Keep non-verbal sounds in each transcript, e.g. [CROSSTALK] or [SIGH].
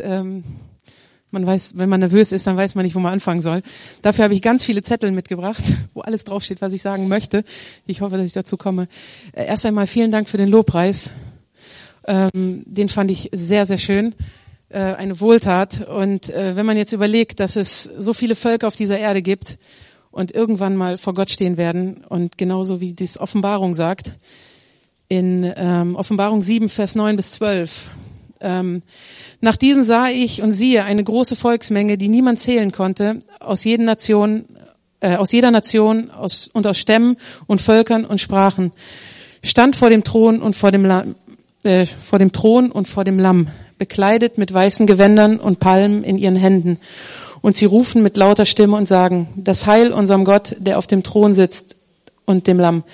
Ähm, man weiß, wenn man nervös ist, dann weiß man nicht, wo man anfangen soll. Dafür habe ich ganz viele Zettel mitgebracht, [LAUGHS] wo alles draufsteht, was ich sagen möchte. Ich hoffe, dass ich dazu komme. Äh, erst einmal vielen Dank für den Lobpreis. Ähm, den fand ich sehr, sehr schön. Äh, eine Wohltat. Und äh, wenn man jetzt überlegt, dass es so viele Völker auf dieser Erde gibt und irgendwann mal vor Gott stehen werden und genauso wie dies Offenbarung sagt, in ähm, Offenbarung 7, Vers 9 bis 12, ähm, nach diesem sah ich und siehe eine große Volksmenge, die niemand zählen konnte, aus jeder Nation, äh, aus jeder Nation aus, und aus Stämmen und Völkern und Sprachen, stand vor dem Thron und vor dem, Lamm, äh, vor dem Thron und vor dem Lamm, bekleidet mit weißen Gewändern und Palmen in ihren Händen. Und sie rufen mit lauter Stimme und sagen, das Heil unserem Gott, der auf dem Thron sitzt und dem Lamm.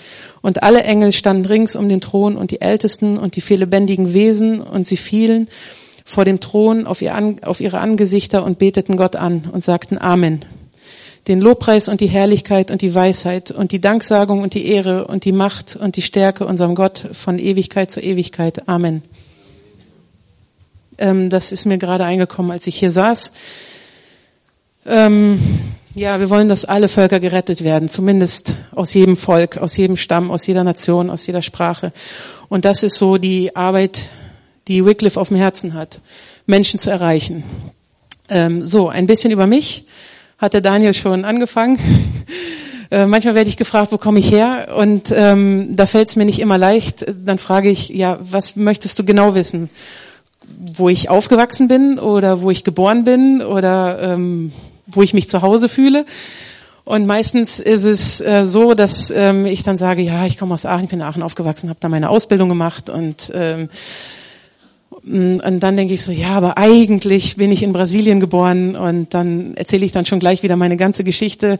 Und alle Engel standen rings um den Thron und die Ältesten und die vier lebendigen Wesen und sie fielen vor dem Thron auf, ihr, auf ihre Angesichter und beteten Gott an und sagten Amen. Den Lobpreis und die Herrlichkeit und die Weisheit und die Danksagung und die Ehre und die Macht und die Stärke unserem Gott von Ewigkeit zu Ewigkeit. Amen. Ähm, das ist mir gerade eingekommen, als ich hier saß. Ähm, ja, wir wollen, dass alle Völker gerettet werden, zumindest aus jedem Volk, aus jedem Stamm, aus jeder Nation, aus jeder Sprache. Und das ist so die Arbeit, die Wycliffe auf dem Herzen hat, Menschen zu erreichen. Ähm, so, ein bisschen über mich hat der Daniel schon angefangen. [LAUGHS] äh, manchmal werde ich gefragt, wo komme ich her? Und ähm, da fällt es mir nicht immer leicht. Dann frage ich, ja, was möchtest du genau wissen? Wo ich aufgewachsen bin oder wo ich geboren bin oder ähm, wo ich mich zu Hause fühle. Und meistens ist es äh, so, dass ähm, ich dann sage, ja, ich komme aus Aachen, ich bin in Aachen aufgewachsen, habe da meine Ausbildung gemacht und ähm, und dann denke ich so, ja, aber eigentlich bin ich in Brasilien geboren und dann erzähle ich dann schon gleich wieder meine ganze Geschichte,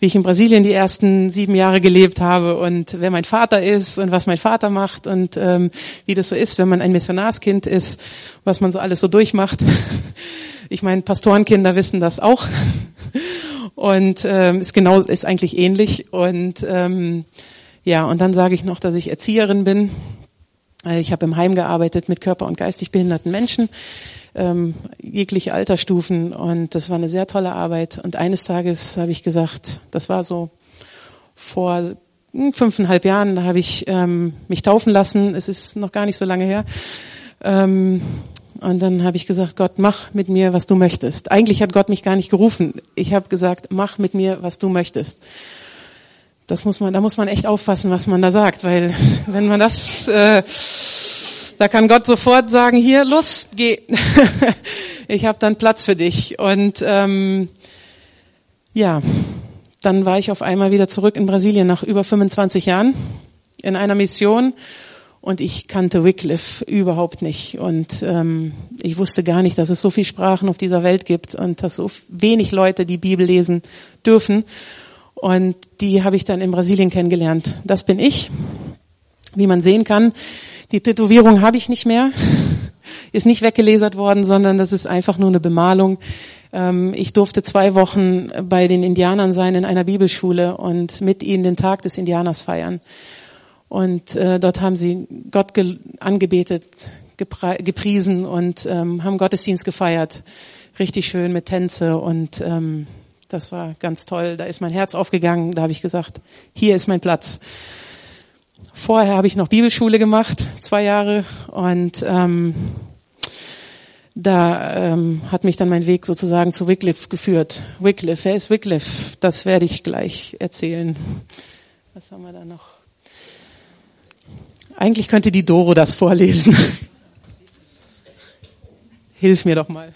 wie ich in Brasilien die ersten sieben Jahre gelebt habe und wer mein Vater ist und was mein Vater macht und ähm, wie das so ist, wenn man ein Missionarskind ist, was man so alles so durchmacht. [LAUGHS] Ich meine, Pastorenkinder wissen das auch [LAUGHS] und ähm, ist genau ist eigentlich ähnlich und ähm, ja und dann sage ich noch, dass ich Erzieherin bin äh, ich habe im Heim gearbeitet mit körper- und geistig behinderten Menschen, ähm, jegliche Altersstufen und das war eine sehr tolle Arbeit. Und eines Tages habe ich gesagt, das war so vor hm, fünfeinhalb Jahren, da habe ich ähm, mich taufen lassen. Es ist noch gar nicht so lange her. Ähm, und dann habe ich gesagt, Gott, mach mit mir, was du möchtest. Eigentlich hat Gott mich gar nicht gerufen. Ich habe gesagt, mach mit mir, was du möchtest das muss man, da muss man echt aufpassen, was man da sagt, weil [LAUGHS] wenn man das, äh, da kann Gott sofort sagen, hier, los, geh, [LAUGHS] ich habe dann Platz für dich. Und ähm, ja, dann war ich auf einmal wieder zurück in Brasilien nach über 25 Jahren in einer Mission und ich kannte Wycliffe überhaupt nicht und ähm, ich wusste gar nicht, dass es so viele Sprachen auf dieser Welt gibt und dass so wenig Leute die Bibel lesen dürfen. Und die habe ich dann in Brasilien kennengelernt. Das bin ich, wie man sehen kann. Die Tätowierung habe ich nicht mehr, [LAUGHS] ist nicht weggelesert worden, sondern das ist einfach nur eine Bemalung. Ähm, ich durfte zwei Wochen bei den Indianern sein in einer Bibelschule und mit ihnen den Tag des Indianers feiern. Und äh, dort haben sie Gott angebetet, gepriesen und ähm, haben Gottesdienst gefeiert. Richtig schön mit Tänze und ähm, das war ganz toll. Da ist mein Herz aufgegangen. Da habe ich gesagt, hier ist mein Platz. Vorher habe ich noch Bibelschule gemacht, zwei Jahre. Und ähm, da ähm, hat mich dann mein Weg sozusagen zu Wycliffe geführt. Wycliffe, wer ist Wycliffe? Das werde ich gleich erzählen. Was haben wir da noch? Eigentlich könnte die Doro das vorlesen. [LAUGHS] Hilf mir doch mal.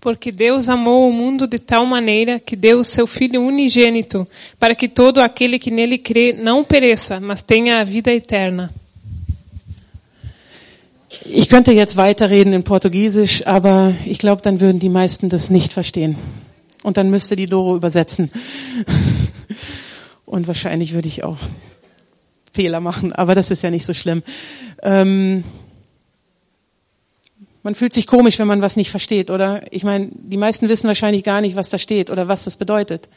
Porque Deus amou o mundo de tal maneira que deu o seu Filho unigênito, para que todo aquele que nele crê não pereça, mas tenha a vida eterna. Ich könnte jetzt weiterreden in Portugiesisch, aber ich glaube, dann würden die meisten das nicht verstehen. Und dann müsste die Doro übersetzen. [LAUGHS] Und wahrscheinlich würde ich auch Fehler machen, aber das ist ja nicht so schlimm. Ähm, man fühlt sich komisch, wenn man was nicht versteht, oder? Ich meine, die meisten wissen wahrscheinlich gar nicht, was da steht oder was das bedeutet.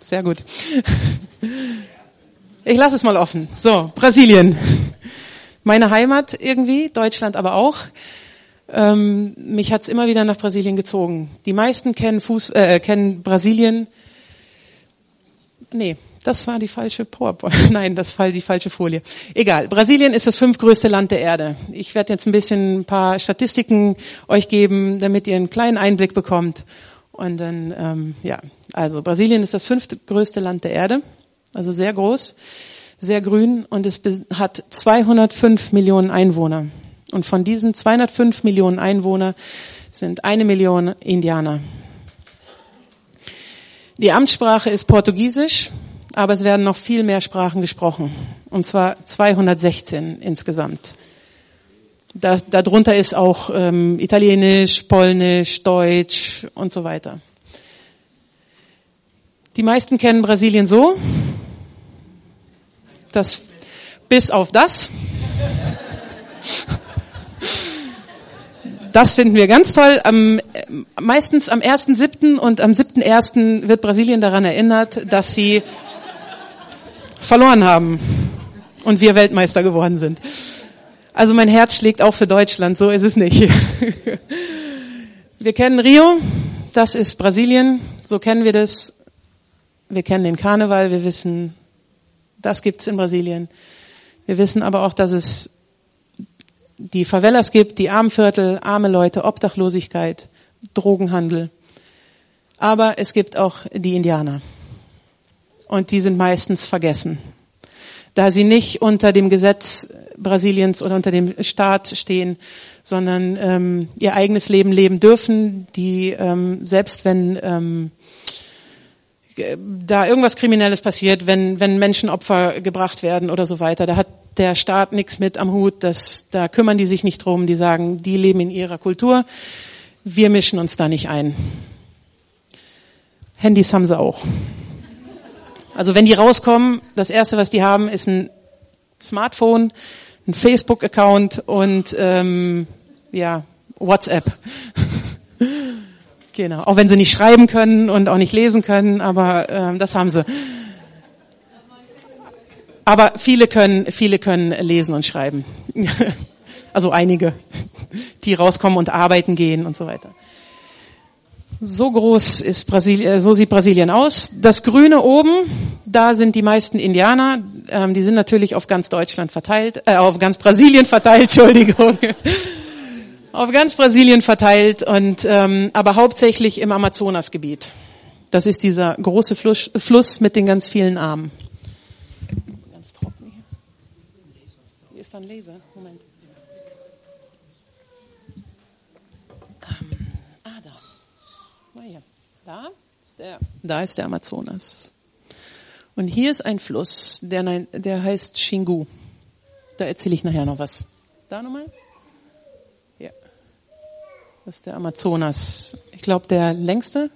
Sehr gut. [LAUGHS] Ich lasse es mal offen. So, Brasilien. meine Heimat irgendwie, Deutschland aber auch. Ähm, mich hat's immer wieder nach Brasilien gezogen. Die meisten kennen, Fuß, äh, kennen Brasilien. Nee, das war die falsche PowerPoint. [LAUGHS] Nein, das war die falsche Folie. Egal. Brasilien ist das fünftgrößte Land der Erde. Ich werde jetzt ein bisschen ein paar Statistiken euch geben, damit ihr einen kleinen Einblick bekommt. Und dann, ähm, ja, also Brasilien ist das fünftgrößte Land der Erde, also sehr groß, sehr grün und es hat 205 Millionen Einwohner. Und von diesen 205 Millionen Einwohner sind eine Million Indianer. Die Amtssprache ist Portugiesisch, aber es werden noch viel mehr Sprachen gesprochen. Und zwar 216 insgesamt. Da, darunter ist auch ähm, Italienisch, Polnisch, Deutsch und so weiter. Die meisten kennen Brasilien so, dass bis auf das Das finden wir ganz toll. Am, meistens am 1.7. und am 7.1. wird Brasilien daran erinnert, dass sie verloren haben und wir Weltmeister geworden sind. Also mein Herz schlägt auch für Deutschland, so ist es nicht. Wir kennen Rio, das ist Brasilien, so kennen wir das. Wir kennen den Karneval, wir wissen, das gibt's in Brasilien. Wir wissen aber auch, dass es die Favelas gibt, die Armviertel, arme Leute, Obdachlosigkeit, Drogenhandel. Aber es gibt auch die Indianer. Und die sind meistens vergessen. Da sie nicht unter dem Gesetz Brasiliens oder unter dem Staat stehen, sondern ähm, ihr eigenes Leben leben dürfen, die ähm, selbst wenn ähm, da irgendwas Kriminelles passiert, wenn, wenn Menschenopfer gebracht werden oder so weiter, da hat der Staat nichts mit am Hut, das, da kümmern die sich nicht drum, die sagen, die leben in ihrer Kultur, wir mischen uns da nicht ein. Handys haben sie auch. Also wenn die rauskommen, das erste, was die haben, ist ein Smartphone, ein Facebook-Account und ähm, ja WhatsApp. [LAUGHS] genau, auch wenn sie nicht schreiben können und auch nicht lesen können, aber ähm, das haben sie. Aber viele können, viele können lesen und schreiben. [LAUGHS] also einige, die rauskommen und arbeiten gehen und so weiter. So groß ist Brasilien, äh, so sieht Brasilien aus. Das Grüne oben, da sind die meisten Indianer. Ähm, die sind natürlich auf ganz Deutschland verteilt, äh, auf ganz Brasilien [LAUGHS] verteilt, Entschuldigung. auf ganz Brasilien verteilt und ähm, aber hauptsächlich im Amazonasgebiet. Das ist dieser große Fluss, Fluss mit den ganz vielen Armen. Da ein Laser? Moment. Ähm, ah, da. Mal hier. Da ist der, da ist der Amazonas. Und hier ist ein Fluss, der, der heißt Xingu. Da erzähle ich nachher noch was. Da nochmal? Ja. Das ist der Amazonas. Ich glaube, der längste,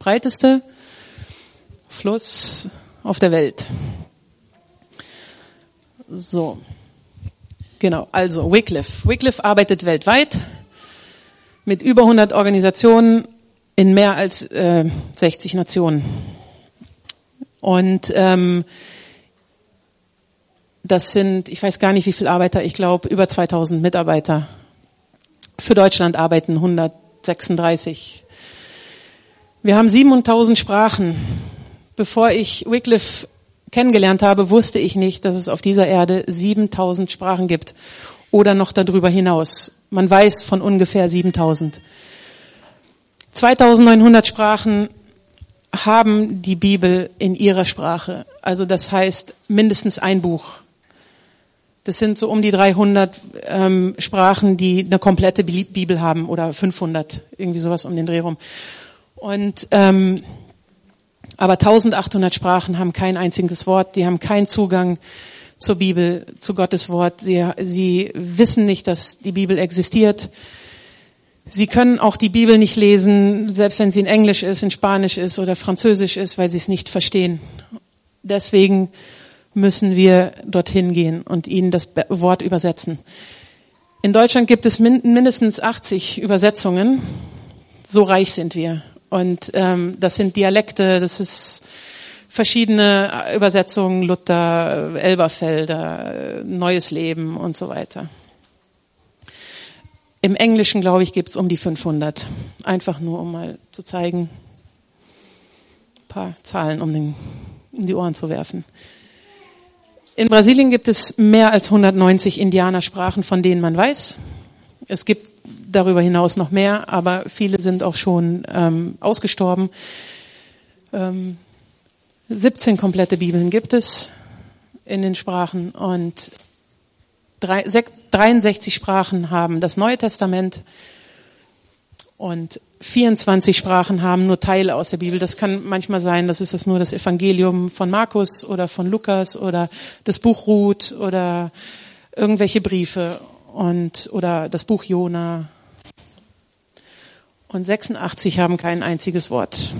breiteste Fluss auf der Welt. So. Genau, also Wycliffe. Wycliffe arbeitet weltweit mit über 100 Organisationen in mehr als äh, 60 Nationen. Und ähm, das sind, ich weiß gar nicht, wie viele Arbeiter, ich glaube über 2000 Mitarbeiter. Für Deutschland arbeiten 136. Wir haben 7000 Sprachen. Bevor ich Wycliffe kennengelernt habe, wusste ich nicht, dass es auf dieser Erde 7000 Sprachen gibt oder noch darüber hinaus. Man weiß von ungefähr 7000. 2900 Sprachen haben die Bibel in ihrer Sprache. Also das heißt mindestens ein Buch. Das sind so um die 300 ähm, Sprachen, die eine komplette Bibel haben oder 500, irgendwie sowas um den Dreh rum. Und ähm, aber 1800 Sprachen haben kein einziges Wort, die haben keinen Zugang zur Bibel, zu Gottes Wort. Sie, sie wissen nicht, dass die Bibel existiert. Sie können auch die Bibel nicht lesen, selbst wenn sie in Englisch ist, in Spanisch ist oder Französisch ist, weil sie es nicht verstehen. Deswegen müssen wir dorthin gehen und ihnen das Wort übersetzen. In Deutschland gibt es mindestens 80 Übersetzungen. So reich sind wir. Und ähm, das sind Dialekte, das ist verschiedene Übersetzungen, Luther, Elberfelder, Neues Leben und so weiter. Im Englischen, glaube ich, gibt's um die 500. Einfach nur, um mal zu zeigen, ein paar Zahlen um, den, um die Ohren zu werfen. In Brasilien gibt es mehr als 190 Indianersprachen, von denen man weiß. Es gibt darüber hinaus noch mehr, aber viele sind auch schon ähm, ausgestorben. Ähm, 17 komplette Bibeln gibt es in den Sprachen und 63 Sprachen haben das Neue Testament und 24 Sprachen haben nur Teile aus der Bibel. Das kann manchmal sein, das ist es nur das Evangelium von Markus oder von Lukas oder das Buch Ruth oder irgendwelche Briefe und oder das Buch Jona. Und 86 haben kein einziges Wort.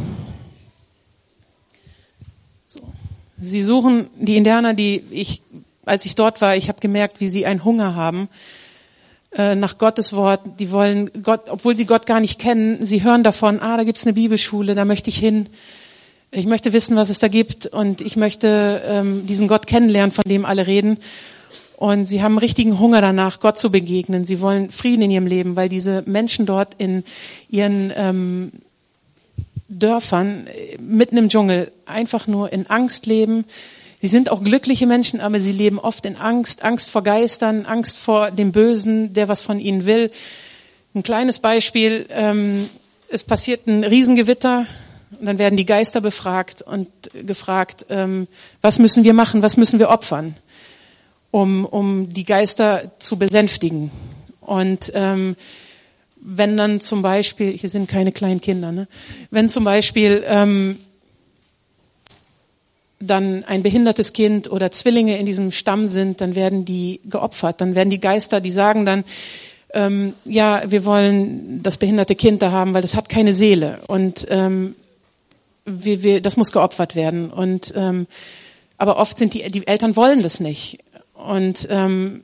So. Sie suchen die Indianer, die ich als ich dort war, ich habe gemerkt, wie sie einen Hunger haben äh, nach Gottes Wort. Die wollen Gott, obwohl sie Gott gar nicht kennen, sie hören davon, ah, da gibt's eine Bibelschule, da möchte ich hin. Ich möchte wissen, was es da gibt und ich möchte ähm, diesen Gott kennenlernen, von dem alle reden. Und sie haben richtigen Hunger danach, Gott zu begegnen. Sie wollen Frieden in ihrem Leben, weil diese Menschen dort in ihren ähm, Dörfern äh, mitten im Dschungel einfach nur in Angst leben, Sie sind auch glückliche Menschen, aber sie leben oft in Angst, Angst vor Geistern, Angst vor dem Bösen, der was von ihnen will. Ein kleines Beispiel, ähm, es passiert ein Riesengewitter und dann werden die Geister befragt und gefragt, ähm, was müssen wir machen, was müssen wir opfern, um, um die Geister zu besänftigen. Und ähm, wenn dann zum Beispiel, hier sind keine kleinen Kinder, ne? wenn zum Beispiel ähm, dann ein behindertes Kind oder Zwillinge in diesem Stamm sind, dann werden die geopfert. Dann werden die Geister, die sagen dann, ähm, ja, wir wollen das behinderte Kind da haben, weil das hat keine Seele und ähm, wir, wir, das muss geopfert werden. Und ähm, aber oft sind die die Eltern wollen das nicht und ähm,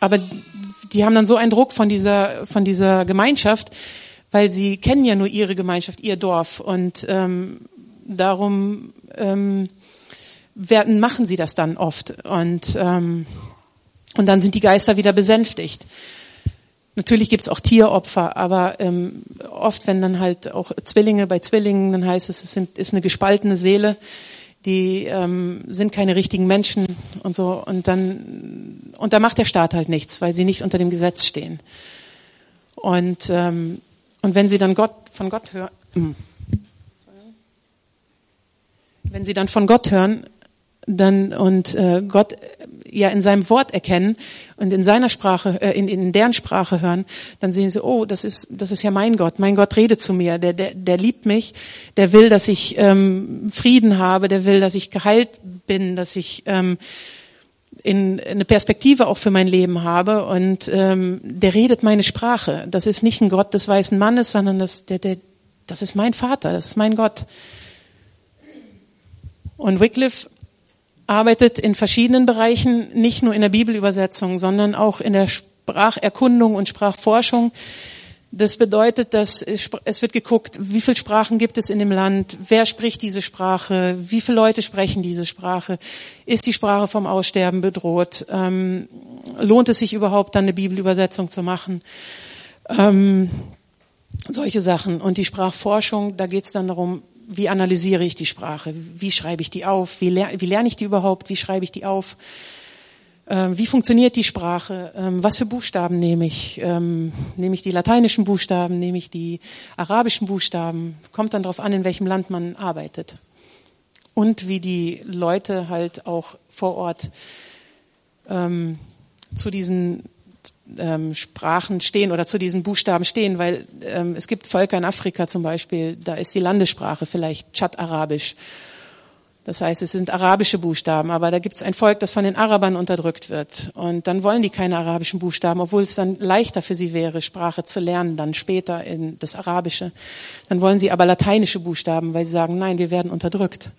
aber die haben dann so einen Druck von dieser von dieser Gemeinschaft, weil sie kennen ja nur ihre Gemeinschaft, ihr Dorf und ähm, darum ähm, werden, machen sie das dann oft. Und, ähm, und dann sind die Geister wieder besänftigt. Natürlich gibt's auch Tieropfer, aber ähm, oft, wenn dann halt auch Zwillinge bei Zwillingen, dann heißt es, es sind, ist eine gespaltene Seele, die ähm, sind keine richtigen Menschen und so. Und dann und da macht der Staat halt nichts, weil sie nicht unter dem Gesetz stehen. Und ähm, und wenn sie dann Gott von Gott hören, hm. Wenn sie dann von Gott hören, dann und äh, Gott ja in seinem Wort erkennen und in seiner Sprache, äh, in, in deren Sprache hören, dann sehen sie, oh, das ist das ist ja mein Gott. Mein Gott redet zu mir. Der der, der liebt mich. Der will, dass ich ähm, Frieden habe. Der will, dass ich geheilt bin, dass ich ähm, in eine Perspektive auch für mein Leben habe und ähm, der redet meine Sprache. Das ist nicht ein Gott des weißen Mannes, sondern das der der das ist mein Vater. Das ist mein Gott. Und Wycliffe arbeitet in verschiedenen Bereichen, nicht nur in der Bibelübersetzung, sondern auch in der Spracherkundung und Sprachforschung. Das bedeutet, dass es wird geguckt, wie viele Sprachen gibt es in dem Land, wer spricht diese Sprache, wie viele Leute sprechen diese Sprache, ist die Sprache vom Aussterben bedroht, ähm, lohnt es sich überhaupt dann eine Bibelübersetzung zu machen, ähm, solche Sachen. Und die Sprachforschung, da geht es dann darum, wie analysiere ich die Sprache? Wie schreibe ich die auf? Wie, ler wie lerne ich die überhaupt? Wie schreibe ich die auf? Ähm, wie funktioniert die Sprache? Ähm, was für Buchstaben nehme ich? Ähm, nehme ich die lateinischen Buchstaben? Nehme ich die arabischen Buchstaben? Kommt dann darauf an, in welchem Land man arbeitet. Und wie die Leute halt auch vor Ort ähm, zu diesen ähm, Sprachen stehen oder zu diesen Buchstaben stehen, weil ähm, es gibt Völker in Afrika zum Beispiel, da ist die Landessprache vielleicht Tschad-Arabisch. Das heißt, es sind arabische Buchstaben, aber da gibt es ein Volk, das von den Arabern unterdrückt wird. Und dann wollen die keine arabischen Buchstaben, obwohl es dann leichter für sie wäre, Sprache zu lernen, dann später in das Arabische. Dann wollen sie aber lateinische Buchstaben, weil sie sagen, nein, wir werden unterdrückt.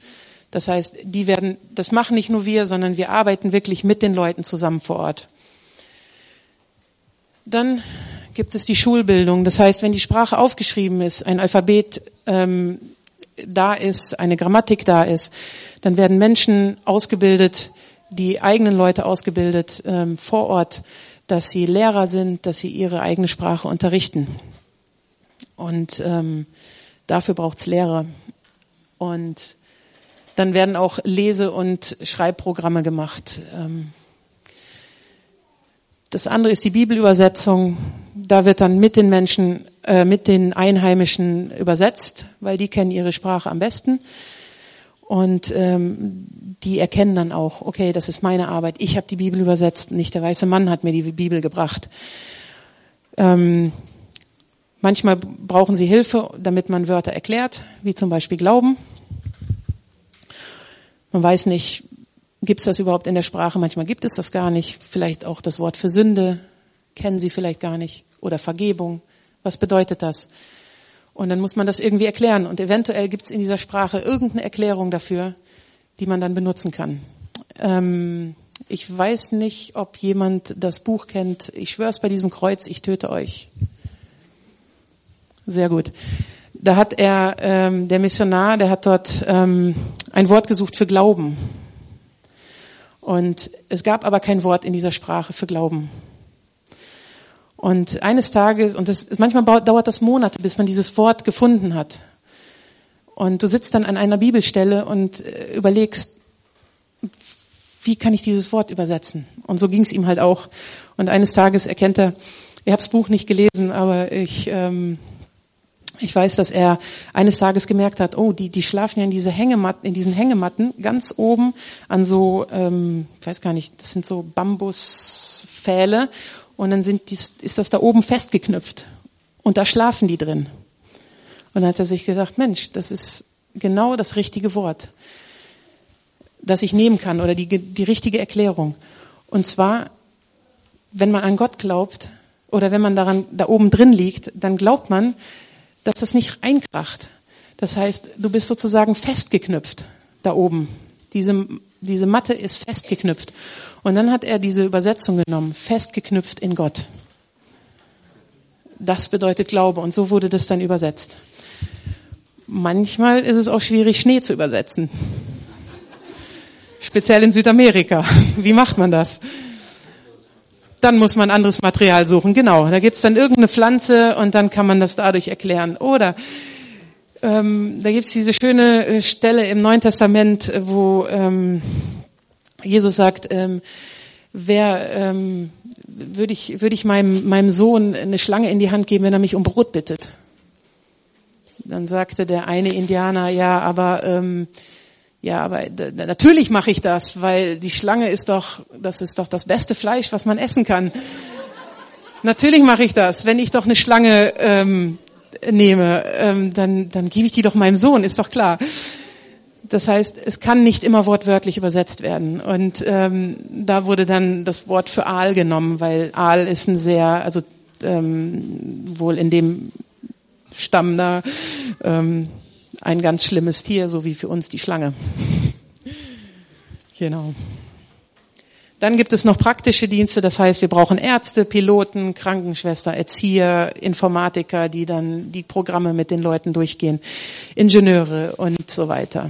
Das heißt, die werden, das machen nicht nur wir, sondern wir arbeiten wirklich mit den Leuten zusammen vor Ort. Dann gibt es die Schulbildung. Das heißt, wenn die Sprache aufgeschrieben ist, ein Alphabet ähm, da ist, eine Grammatik da ist, dann werden Menschen ausgebildet, die eigenen Leute ausgebildet ähm, vor Ort, dass sie Lehrer sind, dass sie ihre eigene Sprache unterrichten. Und ähm, dafür braucht's Lehrer. Und dann werden auch Lese- und Schreibprogramme gemacht. Ähm, das andere ist die Bibelübersetzung. Da wird dann mit den Menschen, äh, mit den Einheimischen übersetzt, weil die kennen ihre Sprache am besten. Und ähm, die erkennen dann auch, okay, das ist meine Arbeit. Ich habe die Bibel übersetzt, nicht der weiße Mann hat mir die Bibel gebracht. Ähm, manchmal brauchen sie Hilfe, damit man Wörter erklärt, wie zum Beispiel Glauben. Man weiß nicht, Gibt es das überhaupt in der Sprache? Manchmal gibt es das gar nicht. Vielleicht auch das Wort für Sünde kennen Sie vielleicht gar nicht. Oder Vergebung. Was bedeutet das? Und dann muss man das irgendwie erklären. Und eventuell gibt es in dieser Sprache irgendeine Erklärung dafür, die man dann benutzen kann. Ähm, ich weiß nicht, ob jemand das Buch kennt. Ich schwör's bei diesem Kreuz, ich töte euch. Sehr gut. Da hat er, ähm, der Missionar, der hat dort ähm, ein Wort gesucht für Glauben. Und es gab aber kein Wort in dieser Sprache für Glauben. Und eines Tages, und das, manchmal dauert das Monate, bis man dieses Wort gefunden hat. Und du sitzt dann an einer Bibelstelle und äh, überlegst, wie kann ich dieses Wort übersetzen? Und so ging es ihm halt auch. Und eines Tages erkennt er, ich habe das Buch nicht gelesen, aber ich ähm, ich weiß, dass er eines Tages gemerkt hat, oh, die, die schlafen ja in, diese Hängematten, in diesen Hängematten ganz oben an so, ähm, ich weiß gar nicht, das sind so Bambuspfähle und dann sind die, ist das da oben festgeknüpft und da schlafen die drin. Und dann hat er sich gesagt, Mensch, das ist genau das richtige Wort, das ich nehmen kann oder die, die richtige Erklärung. Und zwar, wenn man an Gott glaubt oder wenn man daran da oben drin liegt, dann glaubt man, dass das nicht einkracht. Das heißt, du bist sozusagen festgeknüpft da oben. Diese, diese Matte ist festgeknüpft. Und dann hat er diese Übersetzung genommen, festgeknüpft in Gott. Das bedeutet Glaube und so wurde das dann übersetzt. Manchmal ist es auch schwierig, Schnee zu übersetzen. Speziell in Südamerika. Wie macht man das? Dann muss man anderes Material suchen. Genau, da gibt's dann irgendeine Pflanze und dann kann man das dadurch erklären. Oder ähm, da gibt's diese schöne äh, Stelle im Neuen Testament, wo ähm, Jesus sagt, ähm, wer ähm, würde ich, würde ich meinem, meinem Sohn eine Schlange in die Hand geben, wenn er mich um Brot bittet? Dann sagte der eine Indianer, ja, aber ähm, ja, aber natürlich mache ich das, weil die Schlange ist doch, das ist doch das beste Fleisch, was man essen kann. natürlich mache ich das. Wenn ich doch eine Schlange ähm, nehme, ähm, dann, dann gebe ich die doch meinem Sohn, ist doch klar. Das heißt, es kann nicht immer wortwörtlich übersetzt werden. Und ähm, da wurde dann das Wort für Aal genommen, weil Aal ist ein sehr, also ähm, wohl in dem Stamm da, ähm, ein ganz schlimmes Tier, so wie für uns die Schlange. [LAUGHS] Genau. Dann gibt es noch praktische Dienste, das heißt, wir brauchen Ärzte, Piloten, Krankenschwester, Erzieher, Informatiker, die dann die Programme mit den Leuten durchgehen, Ingenieure und so weiter.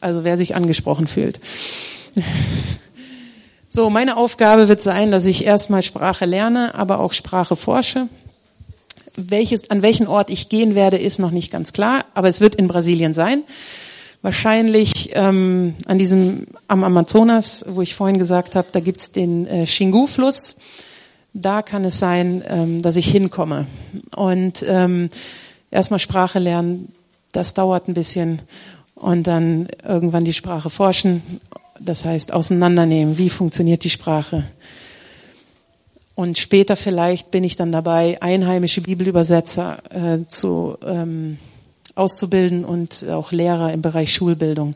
Also wer sich angesprochen fühlt. [LAUGHS] So, meine Aufgabe wird sein, dass ich erstmal Sprache lerne, aber auch Sprache forsche. Welches, an welchen Ort ich gehen werde, ist noch nicht ganz klar, aber es wird in Brasilien sein. Wahrscheinlich ähm, an diesem am Amazonas, wo ich vorhin gesagt habe, da gibt's den äh, Xingu-Fluss. Da kann es sein, ähm, dass ich hinkomme. Und ähm, erstmal Sprache lernen, das dauert ein bisschen. Und dann irgendwann die Sprache forschen. Das heißt, auseinandernehmen, wie funktioniert die Sprache und später vielleicht bin ich dann dabei, einheimische Bibelübersetzer äh, zu, ähm, auszubilden und auch Lehrer im Bereich Schulbildung.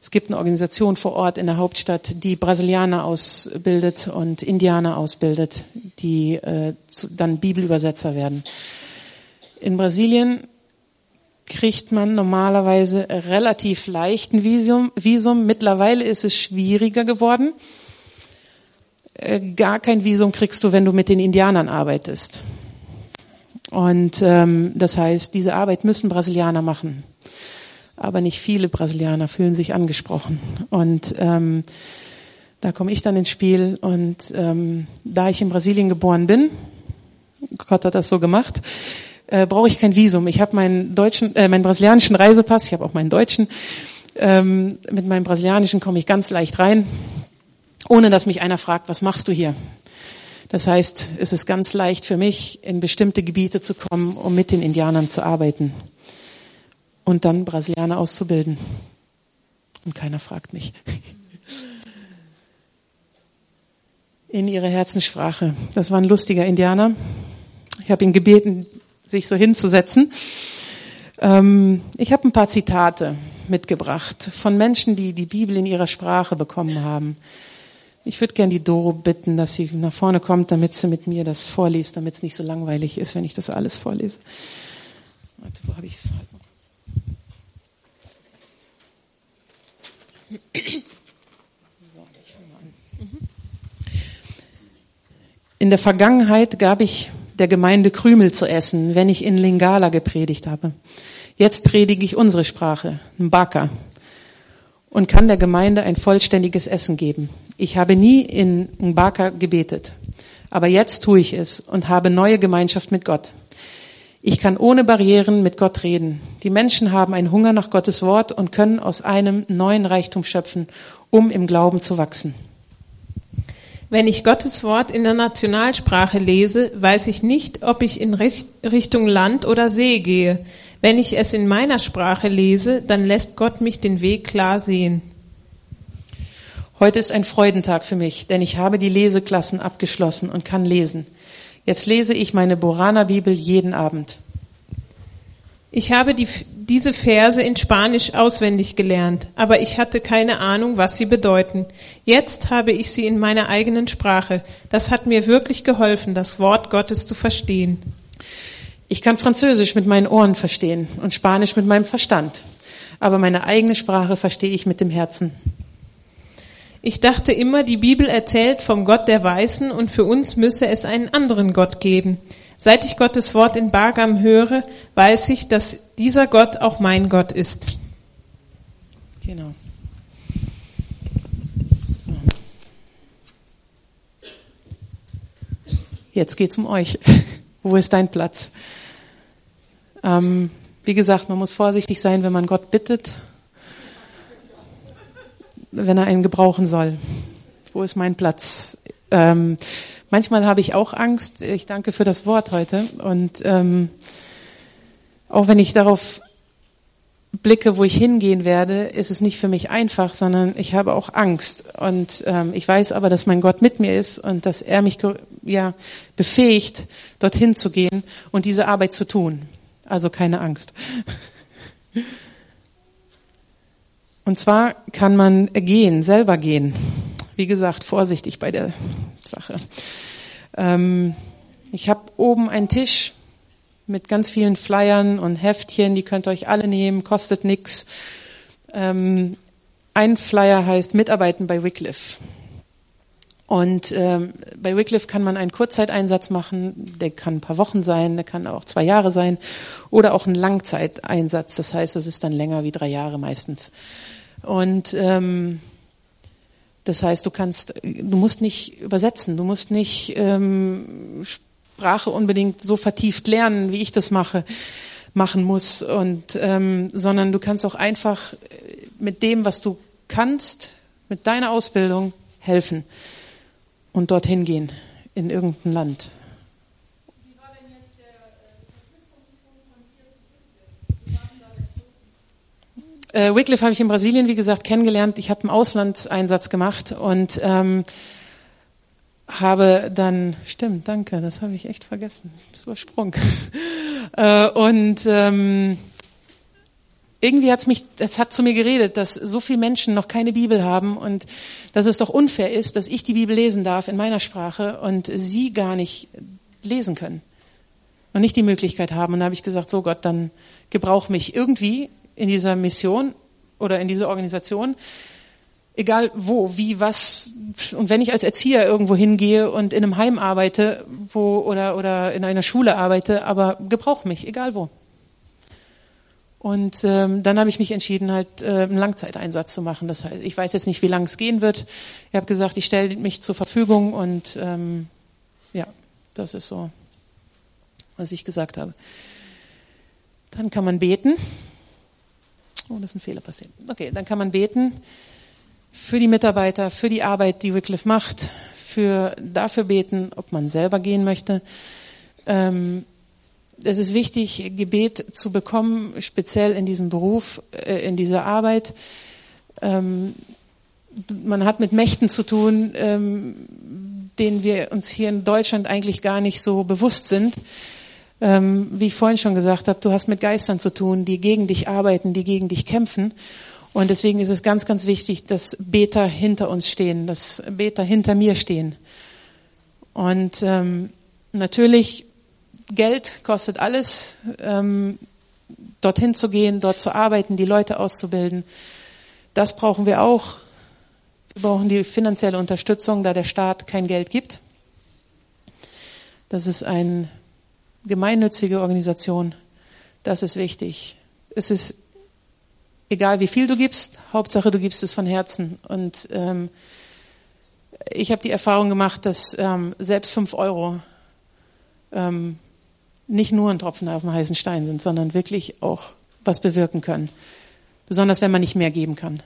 Es gibt eine Organisation vor Ort in der Hauptstadt, die Brasilianer ausbildet und Indianer ausbildet, die äh, zu, dann Bibelübersetzer werden. In Brasilien kriegt man normalerweise relativ leichten Visum. Visum. Mittlerweile ist es schwieriger geworden. Äh, gar kein Visum kriegst du, wenn du mit den Indianern arbeitest. Und ähm, das heißt, diese Arbeit müssen Brasilianer machen, aber nicht viele Brasilianer fühlen sich angesprochen. Und ähm, da komme ich dann ins Spiel. Und ähm, da ich in Brasilien geboren bin, Gott hat das so gemacht, äh, brauche ich kein Visum. Ich habe meinen deutschen, äh, meinen brasilianischen Reisepass, ich habe auch meinen deutschen. Ähm, mit meinem brasilianischen komme ich ganz leicht rein, ohne dass mich einer fragt, was machst du hier? Das heißt, es ist ganz leicht für mich, in bestimmte Gebiete zu kommen, um mit den Indianern zu arbeiten und dann Brasilianer auszubilden. Und keiner fragt mich. In ihrer Herzenssprache. Das war ein lustiger Indianer. Ich habe ihn gebeten, sich so hinzusetzen. Ähm, ich habe ein paar Zitate mitgebracht von Menschen, die die Bibel in ihrer Sprache bekommen haben. Ich würde gern die Doro bitten, dass sie nach vorne kommt, damit sie mit mir das vorliest, damit es nicht so langweilig ist, wenn ich das alles vorlese. Warte, wo habe ich es? In der Vergangenheit gab ich der Gemeinde Krümel zu essen, wenn ich in Lingala gepredigt habe. Jetzt predige ich unsere Sprache, Mbaka, und kann der Gemeinde ein vollständiges Essen geben. Ich habe nie in Mbaka gebetet, aber jetzt tue ich es und habe neue Gemeinschaft mit Gott. Ich kann ohne Barrieren mit Gott reden. Die Menschen haben einen Hunger nach Gottes Wort und können aus einem neuen Reichtum schöpfen, um im Glauben zu wachsen. Wenn ich Gottes Wort in der Nationalsprache lese, weiß ich nicht, ob ich in Richtung Land oder See gehe. Wenn ich es in meiner Sprache lese, dann lässt Gott mich den Weg klar sehen. Heute ist ein Freudentag für mich, denn ich habe die Leseklassen abgeschlossen und kann lesen. Jetzt lese ich meine Borana Bibel jeden Abend. Ich habe die, diese Verse in Spanisch auswendig gelernt, aber ich hatte keine Ahnung, was sie bedeuten. Jetzt habe ich sie in meiner eigenen Sprache. Das hat mir wirklich geholfen, das Wort Gottes zu verstehen. Ich kann Französisch mit meinen Ohren verstehen und Spanisch mit meinem Verstand, aber meine eigene Sprache verstehe ich mit dem Herzen. Ich dachte immer, die Bibel erzählt vom Gott der Weißen und für uns müsse es einen anderen Gott geben. Seit ich Gottes Wort in Bagam höre, weiß ich, dass dieser Gott auch mein Gott ist. Genau. So. Jetzt geht's um euch. [LAUGHS] Wo ist dein Platz? Ähm, wie gesagt, man muss vorsichtig sein, wenn man Gott bittet wenn er einen gebrauchen soll. Wo ist mein Platz? Ähm, manchmal habe ich auch Angst. Ich danke für das Wort heute. Und ähm, auch wenn ich darauf blicke, wo ich hingehen werde, ist es nicht für mich einfach, sondern ich habe auch Angst. Und ähm, ich weiß aber, dass mein Gott mit mir ist und dass er mich ja befähigt, dorthin zu gehen und diese Arbeit zu tun. Also keine Angst. [LAUGHS] Und zwar kann man gehen, selber gehen. Wie gesagt, vorsichtig bei der Sache. Ähm, ich habe oben einen Tisch mit ganz vielen Flyern und Heftchen, die könnt ihr euch alle nehmen, kostet nix. Ähm, ein Flyer heißt Mitarbeiten bei Wycliffe. Und ähm, bei Wycliffe kann man einen Kurzzeiteinsatz machen, der kann ein paar Wochen sein, der kann auch zwei Jahre sein. Oder auch ein Langzeiteinsatz. Das heißt, das ist dann länger wie drei Jahre meistens. Und ähm, das heißt, du kannst, du musst nicht übersetzen, du musst nicht ähm, Sprache unbedingt so vertieft lernen, wie ich das mache, machen muss, und ähm, sondern du kannst auch einfach mit dem, was du kannst, mit deiner Ausbildung helfen und dorthin gehen in irgendein Land. Äh, Wycliffe habe ich in Brasilien, wie gesagt, kennengelernt. Ich habe einen Auslandseinsatz gemacht und ähm, habe dann, stimmt, danke, das habe ich echt vergessen, das übersprungen. [LAUGHS] äh, und ähm, irgendwie hat's mich, es hat zu mir geredet, dass so viele Menschen noch keine Bibel haben und dass es doch unfair ist, dass ich die Bibel lesen darf in meiner Sprache und sie gar nicht lesen können und nicht die Möglichkeit haben. Und da habe ich gesagt, so Gott, dann gebrauch mich irgendwie in dieser Mission oder in dieser Organisation, egal wo, wie, was. Und wenn ich als Erzieher irgendwo hingehe und in einem Heim arbeite, wo oder oder in einer Schule arbeite, aber gebrauch mich, egal wo. Und ähm, dann habe ich mich entschieden, halt äh, einen Langzeiteinsatz zu machen. Das heißt, ich weiß jetzt nicht, wie lang es gehen wird. Ich habe gesagt, ich stelle mich zur Verfügung und ähm, ja, das ist so, was ich gesagt habe. Dann kann man beten. Oh, das ist ein Fehler passiert. Okay, dann kann man beten für die Mitarbeiter, für die Arbeit, die Wycliffe macht, für dafür beten, ob man selber gehen möchte. Ähm, es ist wichtig, Gebet zu bekommen, speziell in diesem Beruf, äh, in dieser Arbeit. Ähm, man hat mit Mächten zu tun, ähm, denen wir uns hier in Deutschland eigentlich gar nicht so bewusst sind. Ähm, wie ich vorhin schon gesagt habe, du hast mit Geistern zu tun, die gegen dich arbeiten, die gegen dich kämpfen. Und deswegen ist es ganz, ganz wichtig, dass Beter hinter uns stehen, dass Beter hinter mir stehen. Und ähm, natürlich Geld kostet alles, ähm, dorthin zu gehen, dort zu arbeiten, die Leute auszubilden. Das brauchen wir auch. Wir brauchen die finanzielle Unterstützung, da der Staat kein Geld gibt. Das ist eine gemeinnützige Organisation. Das ist wichtig. Es ist egal, wie viel du gibst, Hauptsache du gibst es von Herzen. Und ähm, ich habe die Erfahrung gemacht, dass ähm, selbst fünf Euro ähm, nicht nur ein Tropfen auf dem heißen Stein sind, sondern wirklich auch was bewirken können. Besonders wenn man nicht mehr geben kann.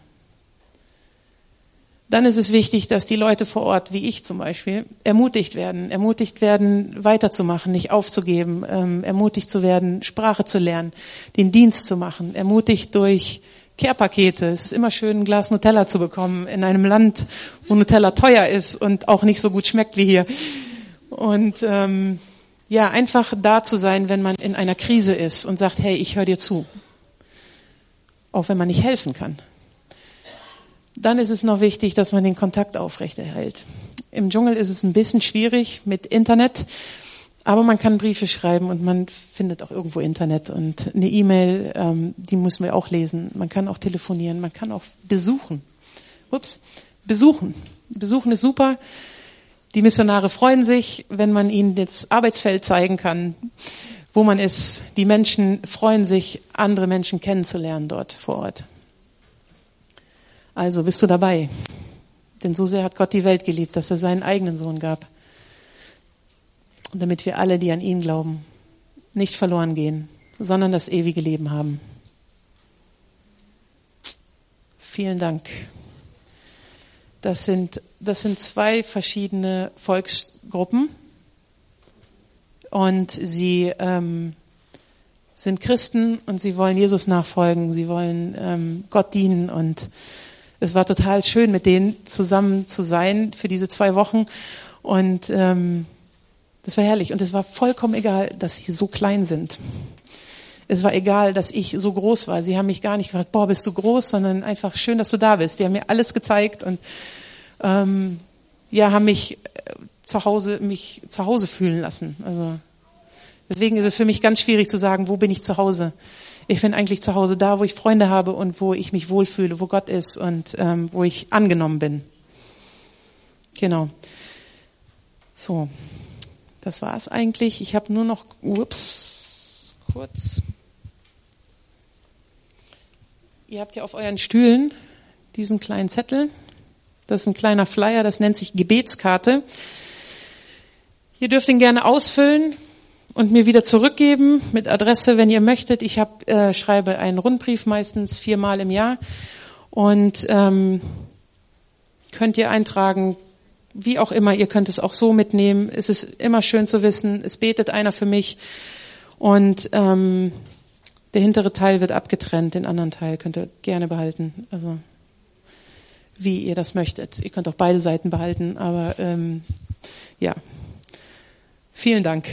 Dann ist es wichtig, dass die Leute vor Ort, wie ich zum Beispiel, ermutigt werden, ermutigt werden, weiterzumachen, nicht aufzugeben, ähm, ermutigt zu werden, Sprache zu lernen, den Dienst zu machen, ermutigt durch Care-Pakete. Es ist immer schön, ein Glas Nutella zu bekommen in einem Land, wo Nutella teuer ist und auch nicht so gut schmeckt wie hier. Und ähm, ja, einfach da zu sein, wenn man in einer Krise ist und sagt, hey, ich höre dir zu. Auch wenn man nicht helfen kann. Dann ist es noch wichtig, dass man den Kontakt aufrechterhält. Im Dschungel ist es ein bisschen schwierig mit Internet, aber man kann Briefe schreiben und man findet auch irgendwo Internet und eine E-Mail, ähm, die muss man auch lesen. Man kann auch telefonieren, man kann auch besuchen. Ups, besuchen. Besuchen ist super. Die Missionare freuen sich, wenn man ihnen das Arbeitsfeld zeigen kann, wo man ist. Die Menschen freuen sich, andere Menschen kennenzulernen dort vor Ort. Also bist du dabei. Denn so sehr hat Gott die Welt geliebt, dass er seinen eigenen Sohn gab. Und damit wir alle, die an ihn glauben, nicht verloren gehen, sondern das ewige Leben haben. Vielen Dank. Das sind, das sind zwei verschiedene Volksgruppen. Und sie ähm, sind Christen und sie wollen Jesus nachfolgen, sie wollen ähm, Gott dienen. Und es war total schön, mit denen zusammen zu sein für diese zwei Wochen. Und ähm, das war herrlich. Und es war vollkommen egal, dass sie so klein sind. Es war egal, dass ich so groß war. Sie haben mich gar nicht gefragt, boah, bist du groß, sondern einfach schön, dass du da bist. Die haben mir alles gezeigt und ähm, ja, haben mich äh, zu Hause mich zu Hause fühlen lassen. Also deswegen ist es für mich ganz schwierig zu sagen, wo bin ich zu Hause. Ich bin eigentlich zu Hause da, wo ich Freunde habe und wo ich mich wohlfühle, wo Gott ist und ähm, wo ich angenommen bin. Genau. So, das war es eigentlich. Ich habe nur noch, ups, kurz. Ihr habt ja auf euren Stühlen diesen kleinen Zettel. Das ist ein kleiner Flyer, das nennt sich Gebetskarte. Ihr dürft ihn gerne ausfüllen und mir wieder zurückgeben mit Adresse, wenn ihr möchtet. Ich hab, äh, schreibe einen Rundbrief meistens viermal im Jahr und ähm, könnt ihr eintragen, wie auch immer. Ihr könnt es auch so mitnehmen. Es ist immer schön zu wissen, es betet einer für mich und ähm, der hintere Teil wird abgetrennt, den anderen Teil könnt ihr gerne behalten. Also wie ihr das möchtet. Ihr könnt auch beide Seiten behalten, aber ähm, ja. Vielen Dank.